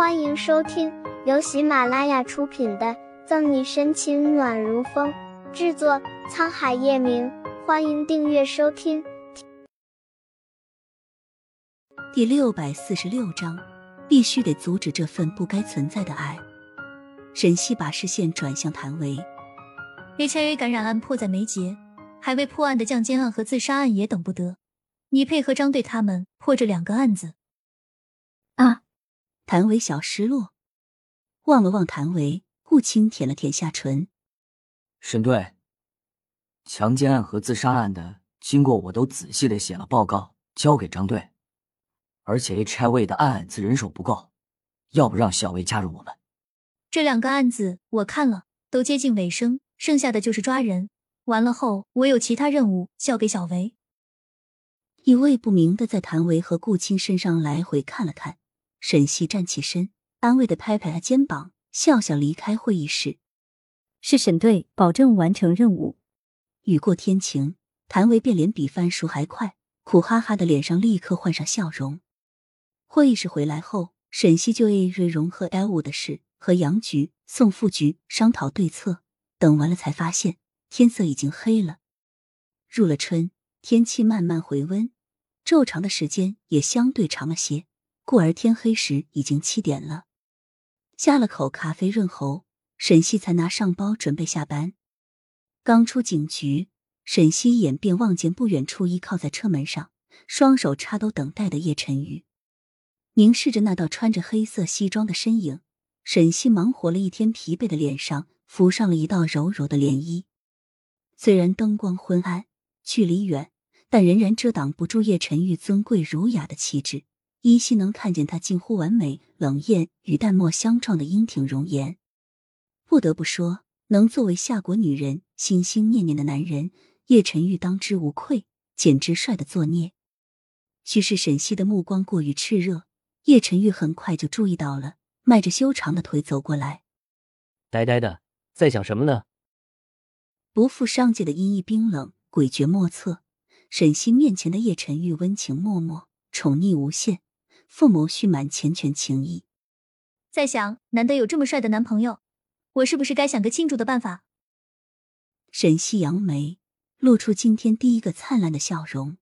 欢迎收听由喜马拉雅出品的《赠你深情暖如风》，制作沧海夜明。欢迎订阅收听。第六百四十六章，必须得阻止这份不该存在的爱。沈西把视线转向谭维，HIV 感染案迫在眉睫，还未破案的降奸案和自杀案也等不得。你配合张队他们破这两个案子。啊！谭维小失落，望了望谭维，顾青舔了舔下唇。沈队，强奸案和自杀案的经过我都仔细的写了报告，交给张队。而且 HIV 的案子人手不够，要不让小薇加入我们？这两个案子我看了，都接近尾声，剩下的就是抓人。完了后，我有其他任务交给小维。意味不明的在谭维和顾青身上来回看了看。沈西站起身，安慰的拍拍他肩膀，笑笑离开会议室。是沈队，保证完成任务。雨过天晴，谭维变脸比翻书还快，苦哈哈的脸上立刻换上笑容。会议室回来后，沈西就 A 瑞荣和 L 五的事和杨局、宋副局商讨对策。等完了，才发现天色已经黑了。入了春，天气慢慢回温，昼长的时间也相对长了些。故而天黑时已经七点了，下了口咖啡润喉，沈西才拿上包准备下班。刚出警局，沈西一眼便望见不远处依靠在车门上，双手插兜等待的叶晨玉，凝视着那道穿着黑色西装的身影，沈西忙活了一天疲惫的脸上浮上了一道柔柔的涟漪。虽然灯光昏暗，距离远，但仍然遮挡不住叶晨玉尊贵儒雅的气质。依稀能看见他近乎完美、冷艳与淡漠相撞的英挺容颜。不得不说，能作为夏国女人心心念念的男人，叶晨玉当之无愧，简直帅的作孽。许是沈西的目光过于炽热，叶晨玉很快就注意到了，迈着修长的腿走过来。呆呆的，在想什么呢？不负上界的阴翳冰冷、诡谲莫测。沈西面前的叶晨玉温情脉脉，宠溺无限。凤眸蓄满缱绻情意，在想，难得有这么帅的男朋友，我是不是该想个庆祝的办法？沈西扬眉，露出今天第一个灿烂的笑容。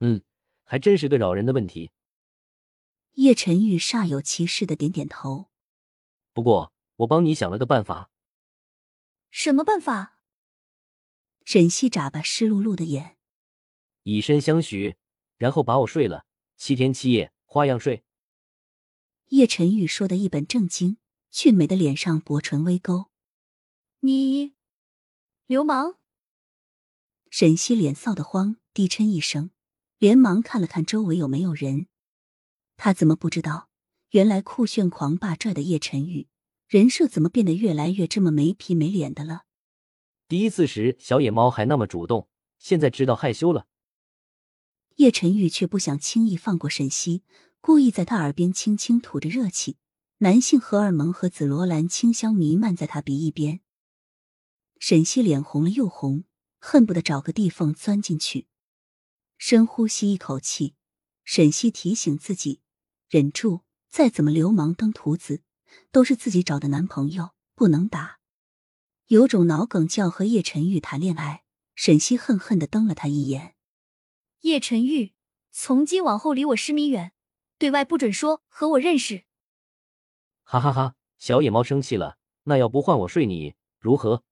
嗯，还真是个扰人的问题。叶晨玉煞有其事的点点头。不过，我帮你想了个办法。什么办法？沈西眨巴湿漉漉的眼，以身相许，然后把我睡了七天七夜。花样睡。叶晨玉说的一本正经，俊美的脸上薄唇微勾。你流氓！沈西脸臊得慌，低嗔一声，连忙看了看周围有没有人。他怎么不知道？原来酷炫狂霸拽的叶晨玉，人设怎么变得越来越这么没皮没脸的了？第一次时，小野猫还那么主动，现在知道害羞了。叶晨玉却不想轻易放过沈西，故意在他耳边轻轻吐着热气，男性荷尔蒙和紫罗兰清香弥漫在他鼻翼边。沈西脸红了又红，恨不得找个地缝钻进去。深呼吸一口气，沈西提醒自己忍住，再怎么流氓登徒子，都是自己找的男朋友，不能打。有种脑梗叫和叶晨玉谈恋爱。沈西恨恨的瞪了他一眼。叶晨玉，从今往后离我十米远，对外不准说和我认识。哈哈哈！小野猫生气了，那要不换我睡你如何？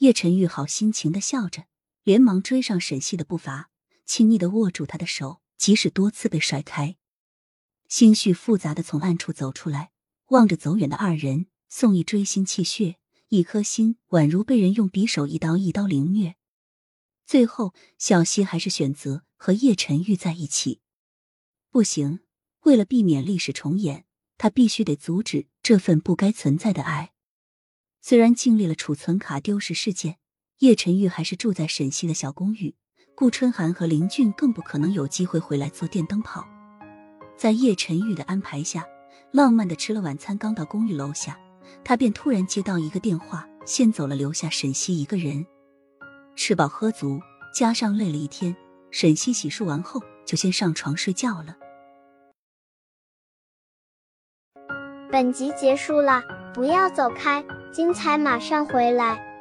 叶晨玉好心情的笑着，连忙追上沈西的步伐，亲昵的握住他的手，即使多次被甩开，心绪复杂的从暗处走出来，望着走远的二人，宋义锥心泣血，一颗心宛如被人用匕首一刀一刀凌虐。最后，小希还是选择和叶晨玉在一起。不行，为了避免历史重演，他必须得阻止这份不该存在的爱。虽然经历了储存卡丢失事件，叶晨玉还是住在沈西的小公寓。顾春寒和林俊更不可能有机会回来做电灯泡。在叶晨玉的安排下，浪漫的吃了晚餐，刚到公寓楼下，他便突然接到一个电话，先走了，留下沈西一个人。吃饱喝足，加上累了一天，沈西洗漱完后就先上床睡觉了。本集结束了，不要走开，精彩马上回来。